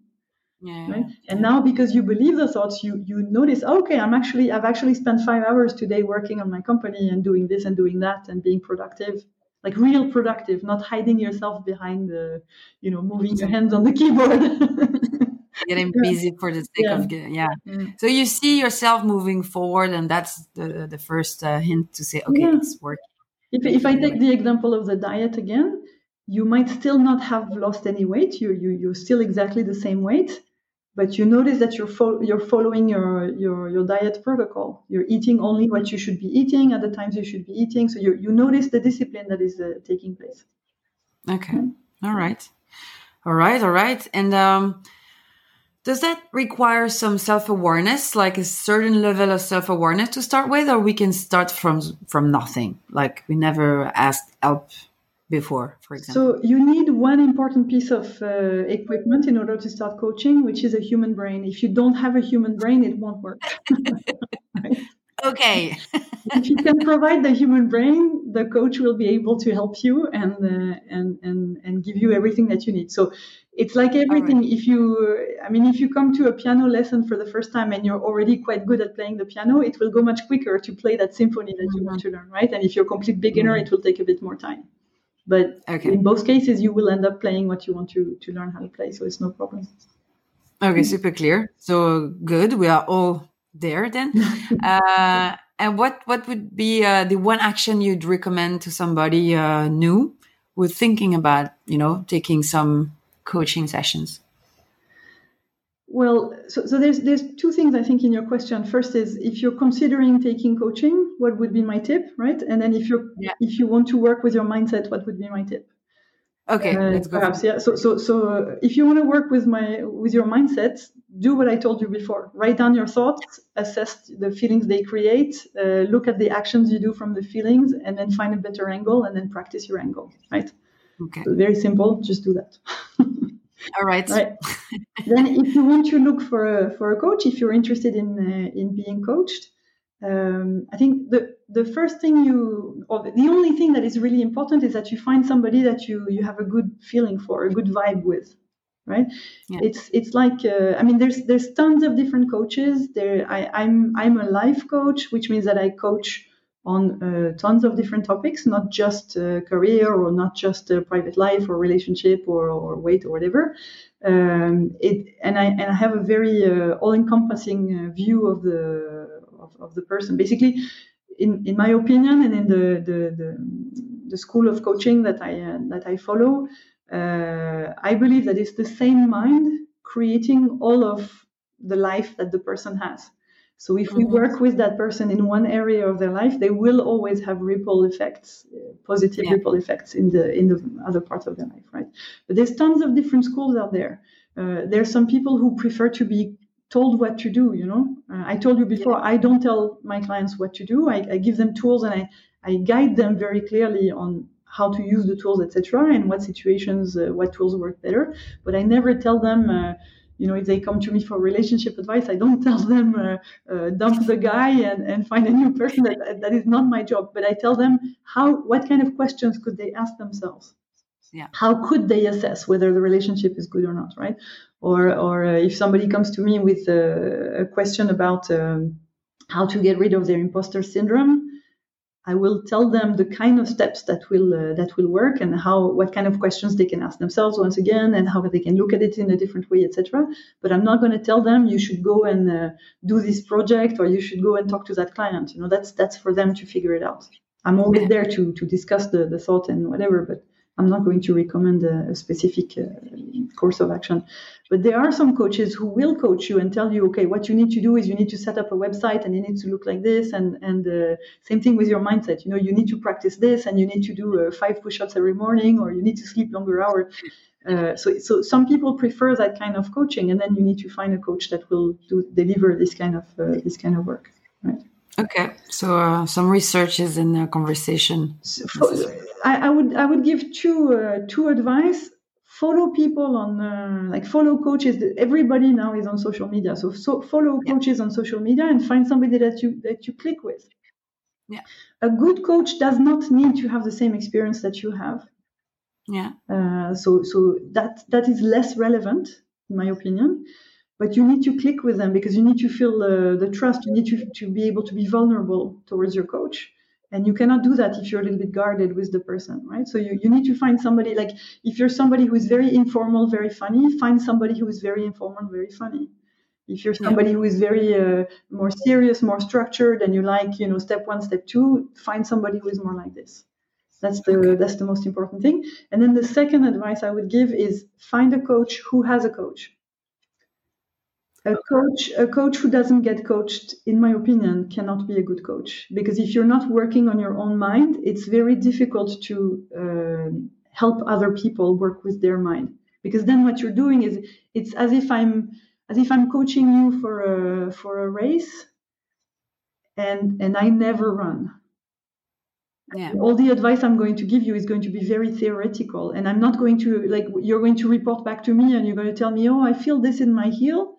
yeah. Right? And now because you believe the thoughts, you you notice, okay, I'm actually I've actually spent five hours today working on my company and doing this and doing that and being productive. Like real productive, not hiding yourself behind the, you know, moving your hands on the keyboard. Getting busy for the sake yeah. of getting, yeah. Mm. So you see yourself moving forward, and that's the the first uh, hint to say, okay, it's working. If, if I take the example of the diet again, you might still not have lost any weight. You, you, you're still exactly the same weight, but you notice that you're, fo- you're following your, your, your diet protocol. You're eating only what you should be eating at the times you should be eating. So you, you notice the discipline that is uh, taking place. Okay. Mm-hmm. All right. All right. All right. And um, does that require some self awareness, like a certain level of self awareness to start with, or we can start from from nothing? Like we never asked help before, for example? So you need one important piece of uh, equipment in order to start coaching, which is a human brain. If you don't have a human brain, it won't work. right? Okay. if you can provide the human brain, the coach will be able to help you and uh, and and and give you everything that you need. So it's like everything. Right. If you, I mean, if you come to a piano lesson for the first time and you're already quite good at playing the piano, it will go much quicker to play that symphony that mm-hmm. you want to learn, right? And if you're a complete beginner, mm-hmm. it will take a bit more time. But okay. in both cases, you will end up playing what you want to, to learn how to play. So it's no problem. Okay, super clear. So good. We are all there then. uh, and what, what would be uh, the one action you'd recommend to somebody uh, new who's thinking about, you know, taking some coaching sessions? Well, so, so there's there's two things I think in your question. First is if you're considering taking coaching, what would be my tip, right? And then if you yeah. if you want to work with your mindset, what would be my tip? Okay, uh, let's go. Perhaps, yeah. So so so uh, if you want to work with my with your mindset, do what I told you before. Write down your thoughts, assess the feelings they create, uh, look at the actions you do from the feelings, and then find a better angle, and then practice your angle. Right. Okay. So very simple. Just do that. All right. right. then, if you want to look for a, for a coach, if you're interested in uh, in being coached, um, I think the the first thing you, or the only thing that is really important is that you find somebody that you you have a good feeling for, a good vibe with, right? Yeah. It's it's like uh, I mean, there's there's tons of different coaches. There, I, I'm I'm a life coach, which means that I coach on uh, tons of different topics, not just uh, career or not just uh, private life or relationship or, or weight or whatever. Um, it, and I and I have a very uh, all-encompassing uh, view of the of, of, the person. Basically, in, in my opinion, and in the the, the, the school of coaching that I uh, that I follow, I believe that it's the same mind creating all of the life that the person has. So if we mm-hmm. work with that person in one area of their life, they will always have ripple effects, uh, positive yeah. ripple effects in the in the other parts of their life, right? But there's tons of different schools out there. Uh, there's some people who prefer to be told what to do. You know, uh, I told you before, yeah. I don't tell my clients what to do. I, I give them tools and I I guide them very clearly on how to use the tools, etc., and what situations, uh, what tools work better. But I never tell them uh, you know, if they come to me for relationship advice, I don't tell them uh, uh, dump the guy and, and find a new person. That, that is not my job. But I tell them how, what kind of questions could they ask themselves? Yeah. How could they assess whether the relationship is good or not, right? Or, or uh, if somebody comes to me with a, a question about um, how to get rid of their imposter syndrome, I will tell them the kind of steps that will uh, that will work and how what kind of questions they can ask themselves once again and how they can look at it in a different way, etc. But I'm not going to tell them you should go and uh, do this project or you should go and talk to that client. You know, that's that's for them to figure it out. I'm always there to to discuss the the thought and whatever, but I'm not going to recommend a, a specific uh, course of action. But there are some coaches who will coach you and tell you, okay, what you need to do is you need to set up a website and it needs to look like this. And and uh, same thing with your mindset. You know, you need to practice this and you need to do uh, five push-ups every morning or you need to sleep longer hours. Uh, so, so some people prefer that kind of coaching, and then you need to find a coach that will do, deliver this kind of uh, this kind of work. Right. Okay, so uh, some research is in the conversation. So, I, I, would I would give two uh, two advice. Follow people on uh, like follow coaches. Everybody now is on social media, so, so follow yeah. coaches on social media and find somebody that you that you click with. Yeah, a good coach does not need to have the same experience that you have. Yeah. Uh, so so that that is less relevant in my opinion but you need to click with them because you need to feel uh, the trust. You need to, to be able to be vulnerable towards your coach. And you cannot do that if you're a little bit guarded with the person right? So you, you need to find somebody like if you're somebody who is very informal very funny find somebody who is very informal very funny. If you're somebody who is very uh, more serious more structured and you like you know step one step two find somebody who is more like this. That's the okay. that's the most important thing. And then the second advice i would give is find a coach who has a coach a coach a coach who doesn't get coached in my opinion cannot be a good coach. Because if you're not working on your own mind it's very difficult to uh, help other people work with their mind. Because then what you're doing is it's as if i'm as if i'm coaching you for a for a race and and i never run. Yeah. all the advice i'm going to give you is going to be very theoretical and i'm not going to like you're going to report back to me and you're going to tell me oh i feel this in my heel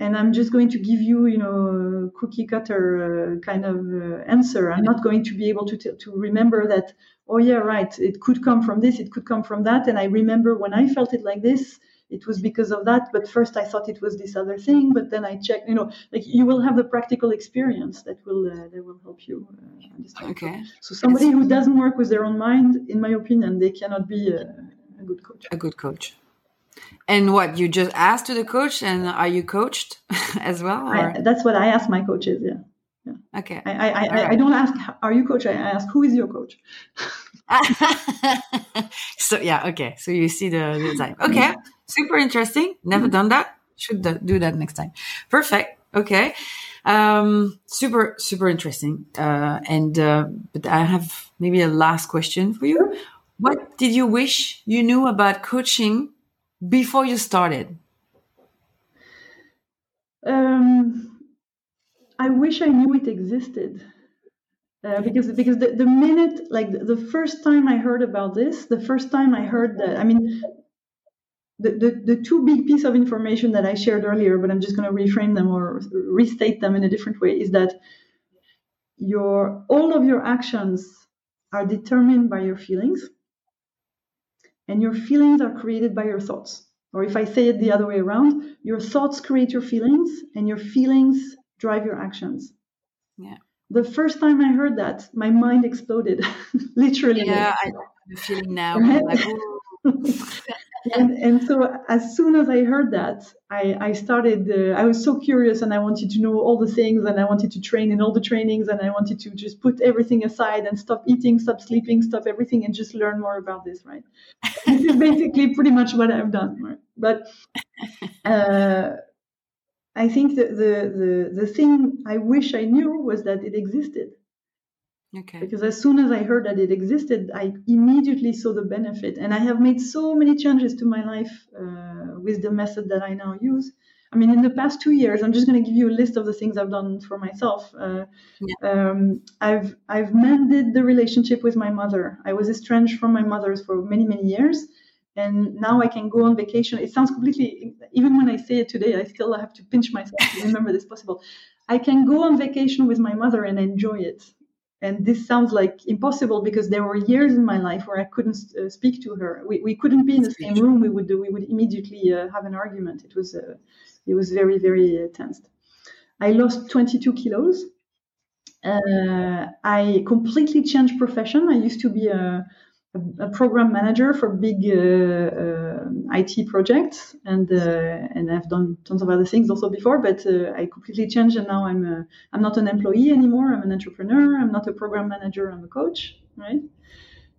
and I'm just going to give you, you know, cookie cutter uh, kind of uh, answer. I'm not going to be able to t- to remember that. Oh yeah, right. It could come from this. It could come from that. And I remember when I felt it like this, it was because of that. But first, I thought it was this other thing. But then I checked. You know, like you will have the practical experience that will uh, that will help you uh, understand. Okay. So somebody who doesn't work with their own mind, in my opinion, they cannot be a, a good coach. A good coach. And what you just asked to the coach, and are you coached as well? I, that's what I ask my coaches. Yeah. yeah. Okay. I I, I, right. I, don't ask are you coach. I ask who is your coach. so yeah. Okay. So you see the, the time. Okay. Super interesting. Never done that. Should do that next time. Perfect. Okay. Um, super super interesting. Uh, and uh, but I have maybe a last question for you. What did you wish you knew about coaching before you started? Um, I wish I knew it existed. Uh, because because the, the minute like the, the, first time I heard about this, the first time I heard that, I mean, the, the, the two big piece of information that I shared earlier, but I'm just going to reframe them or restate them in a different way, is that your all of your actions are determined by your feelings, and your feelings are created by your thoughts. Or if I say it the other way around, your thoughts create your feelings, and your feelings drive your actions. Yeah. The first time I heard that, my mind exploded, literally. Yeah, I'm feeling now. Like, and, and so as soon as I heard that, I, I started, uh, I was so curious and I wanted to know all the things and I wanted to train in all the trainings and I wanted to just put everything aside and stop eating, stop sleeping, stop everything and just learn more about this, right? this is basically pretty much what I've done, right? But uh, I think the, the, the, the thing I wish I knew was that it existed Okay. Because as soon as I heard that it existed, I immediately saw the benefit. And I have made so many changes to my life uh, with the method that I now use. I mean, in the past two years, I'm just going to give you a list of the things I've done for myself. Uh, yeah. um, I've I've mended the relationship with my mother. I was estranged from my mother for many many years, and now I can go on vacation. It sounds completely. Even when I say it today, I still have to pinch myself to remember this possible. I can go on vacation with my mother and enjoy it and this sounds like impossible because there were years in my life where I couldn't uh, speak to her. We, we couldn't be in the same room. We would we would immediately uh, have an argument. It was uh, it was very very uh, tense. I lost 22 kilos. Uh, I completely changed profession. I used to be a a, program manager for big uh, uh, IT projects, and uh, and I've done tons of other things also before. But I completely changed, and now I'm a, I'm not an employee anymore. I'm an entrepreneur. I'm not a program manager. I'm a coach, right?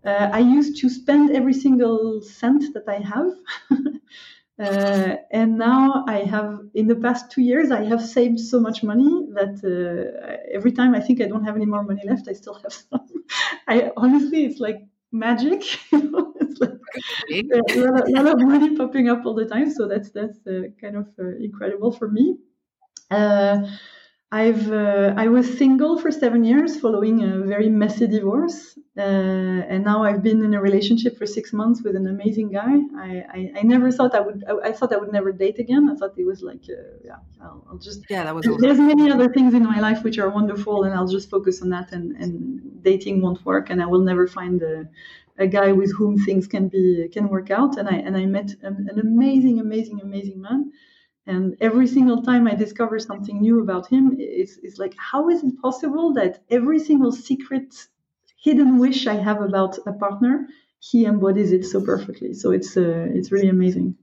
Uh, I used to spend every single cent that I have. uh, and now I have, in the past two years, I have saved so much money that uh, every time I think I don't have any more money left, I still have some. I honestly, it's like magic. it's like a, lot, a, lot, of money popping up all the time. So that's that's uh, kind of uh, incredible for me. I've uh, I was single for seven years, following a very messy divorce, uh, and now I've been in a relationship for six months with an amazing guy. I, I, I never thought I would. I, I, thought I would never date again. I thought it was like, uh, yeah, I'll, I'll, just. Yeah, that was. There's many other things in my life which are wonderful, and I'll just focus on that. And, and dating won't work, and I will never find a, a guy with whom things can be can work out. And I and I met an, an amazing, amazing, amazing man and every single time I discover something new about him, it's, it's like, how is it possible that every single secret, hidden wish I have about a partner, he embodies it so perfectly. So it's uh, it's really amazing.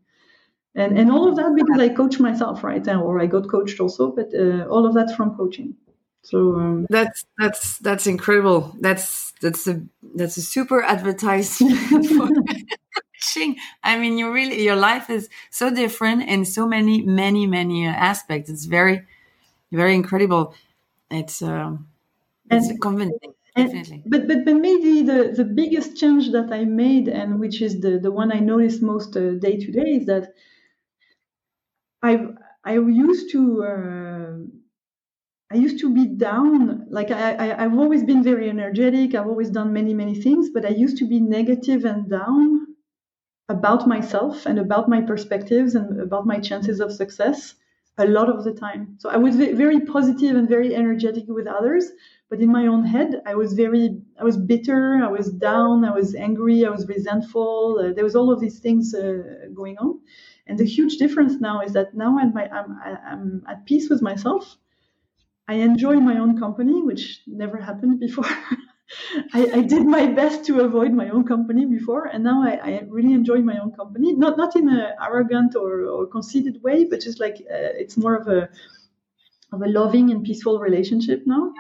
And, and all of that because I coach myself, right? Now, or I got coached also, but uh, all of that from coaching. So um, that's that's that's incredible. That's that's a that's a super advertisement. I mean, you really your life is so different in so many, many, many aspects. It's very, very incredible. It's uh, it's and, convincing. And, but but but maybe the the biggest change that I made and which is the the one I notice most uh, day to day is that I I used to. Uh, I used to be down. Like I, I, I've always been very energetic. I've always done many, many things, but I used to be negative and down about myself and about my perspectives and about my chances of success a lot of the time. So I was very positive and very energetic with others, but in my own head, I was very, I was bitter, I was down, I was angry, I was resentful. Uh, there was all of these things uh, going on. And the huge difference now is that now I'm, I'm, I'm at peace with myself. I enjoy my own company, which never happened before. I, I, did my best to avoid my own company before, and now I, I really enjoy my own company. Not not in an arrogant or, or conceited way, but just like uh, it's more of a of a loving and peaceful relationship now.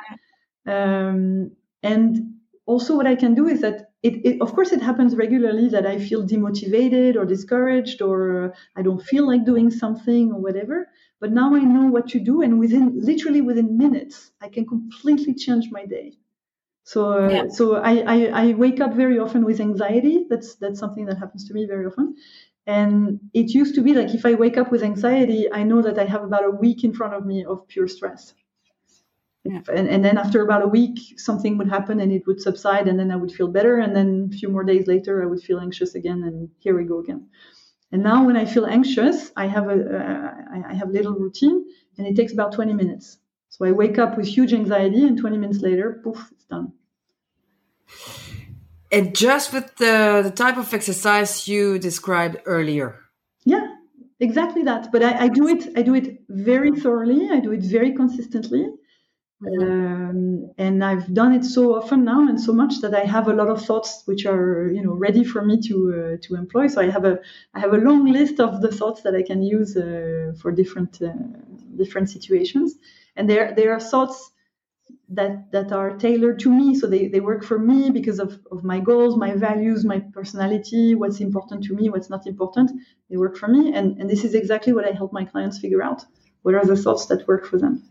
Um, and also, what I can do is that it, it, of course, it happens regularly that I feel demotivated or discouraged, or I don't feel like doing something or whatever. But now I know what to do, and within literally within minutes, I can completely change my day. So, uh, yeah. so I, I, I, wake up very often with anxiety. That's that's something that happens to me very often. And it used to be like if I wake up with anxiety, I know that I have about a week in front of me of pure stress. Yeah. And, and then after about a week, something would happen and it would subside, and then I would feel better. And then a few more days later, I would feel anxious again, and here we go again. And now, when I feel anxious, I have a uh, I have a little routine, and it takes about 20 minutes. So I wake up with huge anxiety, and 20 minutes later, poof, it's done. And just with the, the type of exercise you described earlier. Yeah, exactly that. But I, I do it. I do it very thoroughly. I do it very consistently. Um, and I've done it so often now and so much that I have a lot of thoughts which are you know ready for me to uh, to employ. So I have a I have a long list of the thoughts that I can use uh, for different uh, different situations, and there there are thoughts that that are tailored to me. So they, they work for me because of, of my goals, my values, my personality, what's important to me, what's not important. They work for me, and and this is exactly what I help my clients figure out. What are the thoughts that work for them?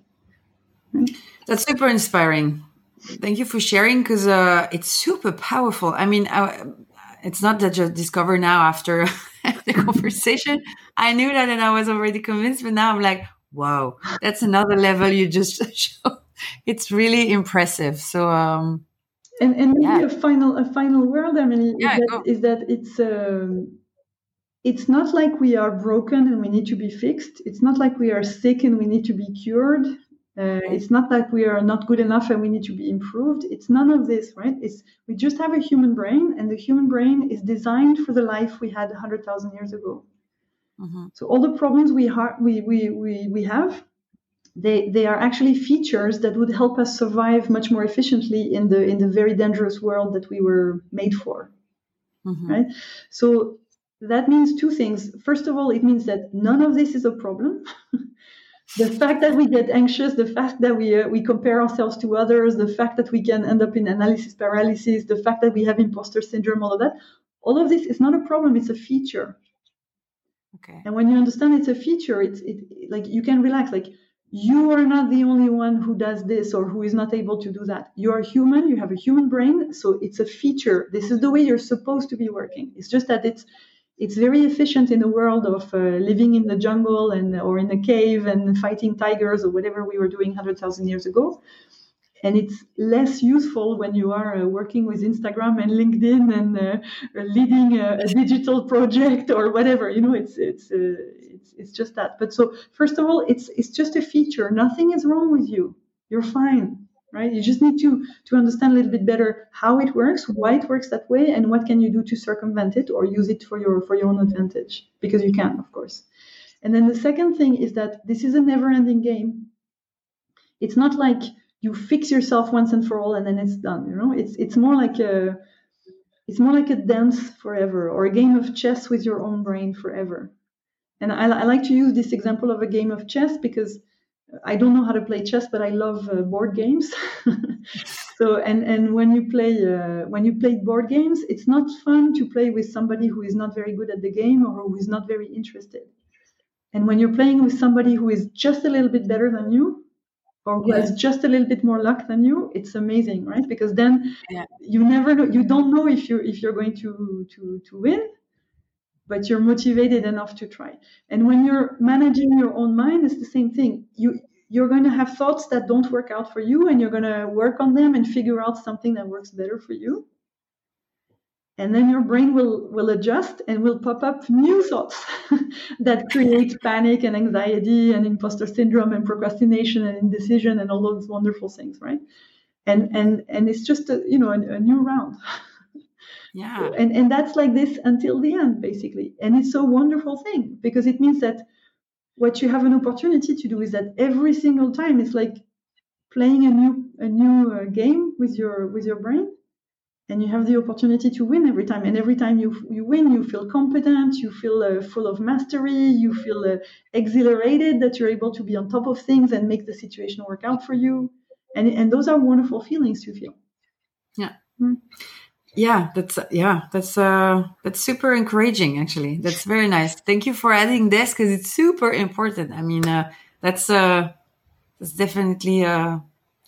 That's super inspiring. Thank you for sharing because uh, it's super powerful. I mean, I, it's not that you discover now after the conversation. I knew that and I was already convinced, but now I'm like, wow, that's another level you just show. It's really impressive. So, um, and and maybe yeah. a final a final word, Emily, yeah, is, that, is that it's um, it's not like we are broken and we need to be fixed. It's not like we are sick and we need to be cured. Uh, it's not that we are not good enough and we need to be improved. It's none of this, right? It's we just have a human brain, and the human brain is designed for the life we had hundred thousand years ago. Mm-hmm. So all the problems we, ha- we, we, we, we have, they, they are actually features that would help us survive much more efficiently in the in the very dangerous world that we were made for. Mm-hmm. Right? So that means two things. First of all, it means that none of this is a problem. the fact that we get anxious, the fact that we uh, we compare ourselves to others, the fact that we can end up in analysis paralysis, the fact that we have imposter syndrome, all of that, all of this is not a problem. It's a feature. Okay. And when you understand it's a feature, it's it like you can relax. Like you are not the only one who does this or who is not able to do that. You are human. You have a human brain, so it's a feature. This is the way you're supposed to be working. It's just that it's it's very efficient in the world of uh, living in the jungle and or in a cave and fighting tigers or whatever we were doing 100,000 years ago. And it's less useful when you are uh, working with Instagram and LinkedIn and uh, leading a, a, digital project or whatever. You know, it's it's uh, it's it's just that. But so first of all, it's it's just a feature. Nothing is wrong with you. You're fine right? You just need to to understand a little bit better how it works, why it works that way, and what can you do to circumvent it or use it for your for your own advantage because you can, of course. And then the second thing is that this is a never-ending game. It's not like you fix yourself once and for all and then it's done. You know, it's it's more like a it's more like a dance forever or a game of chess with your own brain forever. And I, I like to use this example of a game of chess because I don't know how to play chess, but I love uh, board games. so, and and when you play uh, when you play board games, it's not fun to play with somebody who is not very good at the game or who is not very interested. And when you're playing with somebody who is just a little bit better than you, or who yeah. has just a little bit more luck than you, it's amazing, right? Because then yeah. you never know, you don't know if you if you're going to to to win but you're motivated enough to try. And when you're managing your own mind, it's the same thing. You you're going to have thoughts that don't work out for you, and you're going to work on them and figure out something that works better for you. And then your brain will will adjust and will pop up new thoughts that create panic and anxiety and imposter syndrome and procrastination and indecision and all those wonderful things, right? And and and it's just a you know a, a new round. Yeah. And, and that's like this until the end, basically. And it's a wonderful thing because it means that what you have an opportunity to do is that every single time it's like playing a new a new uh, game with your with your brain and you have the opportunity to win every time. And every time you you win you feel competent you feel uh, full of mastery you feel uh, exhilarated that you're able to be on top of things and make the situation work out for you. And and those are wonderful feelings to feel. Yeah. Mm-hmm yeah that's yeah that's uh that's super encouraging actually. That's very nice. Thank you for adding this because it's super important. I mean uh that's uh that's definitely uh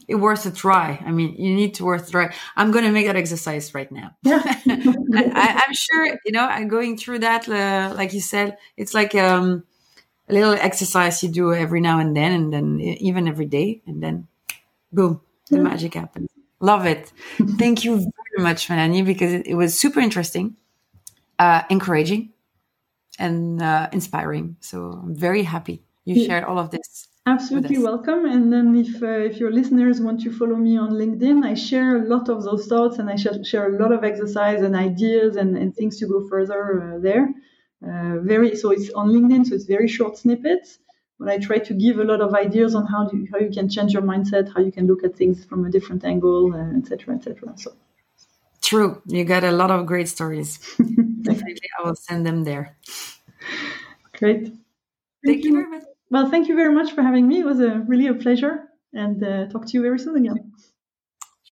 it worth a try. I mean you need to worth a try. I'm gonna make that exercise right now. Yeah I, am sure you know i'm going through that uh, like you said it's like um a little exercise you do every now and then and then even every day and then boom the magic happens. Love it. Thank you very much, Melanie, because it, it was super interesting, uh, encouraging, and uh, inspiring. So I'm very happy you shared all of this. Absolutely welcome. And then if uh, if your listeners want to follow me on LinkedIn, I share a lot of those thoughts and I share a lot of exercise and ideas and, and things to go further uh, there. Uh, very so it's on LinkedIn, so it's very short snippets. But I try to give a lot of ideas on how you, how you can change your mindset, how you can look at things from a different angle, etc., uh, etc. Et so true, you got a lot of great stories. Definitely, I will send them there. Great. Thank, thank you. you very much. Well, thank you very much for having me. It was a really a pleasure, and uh, talk to you very soon again.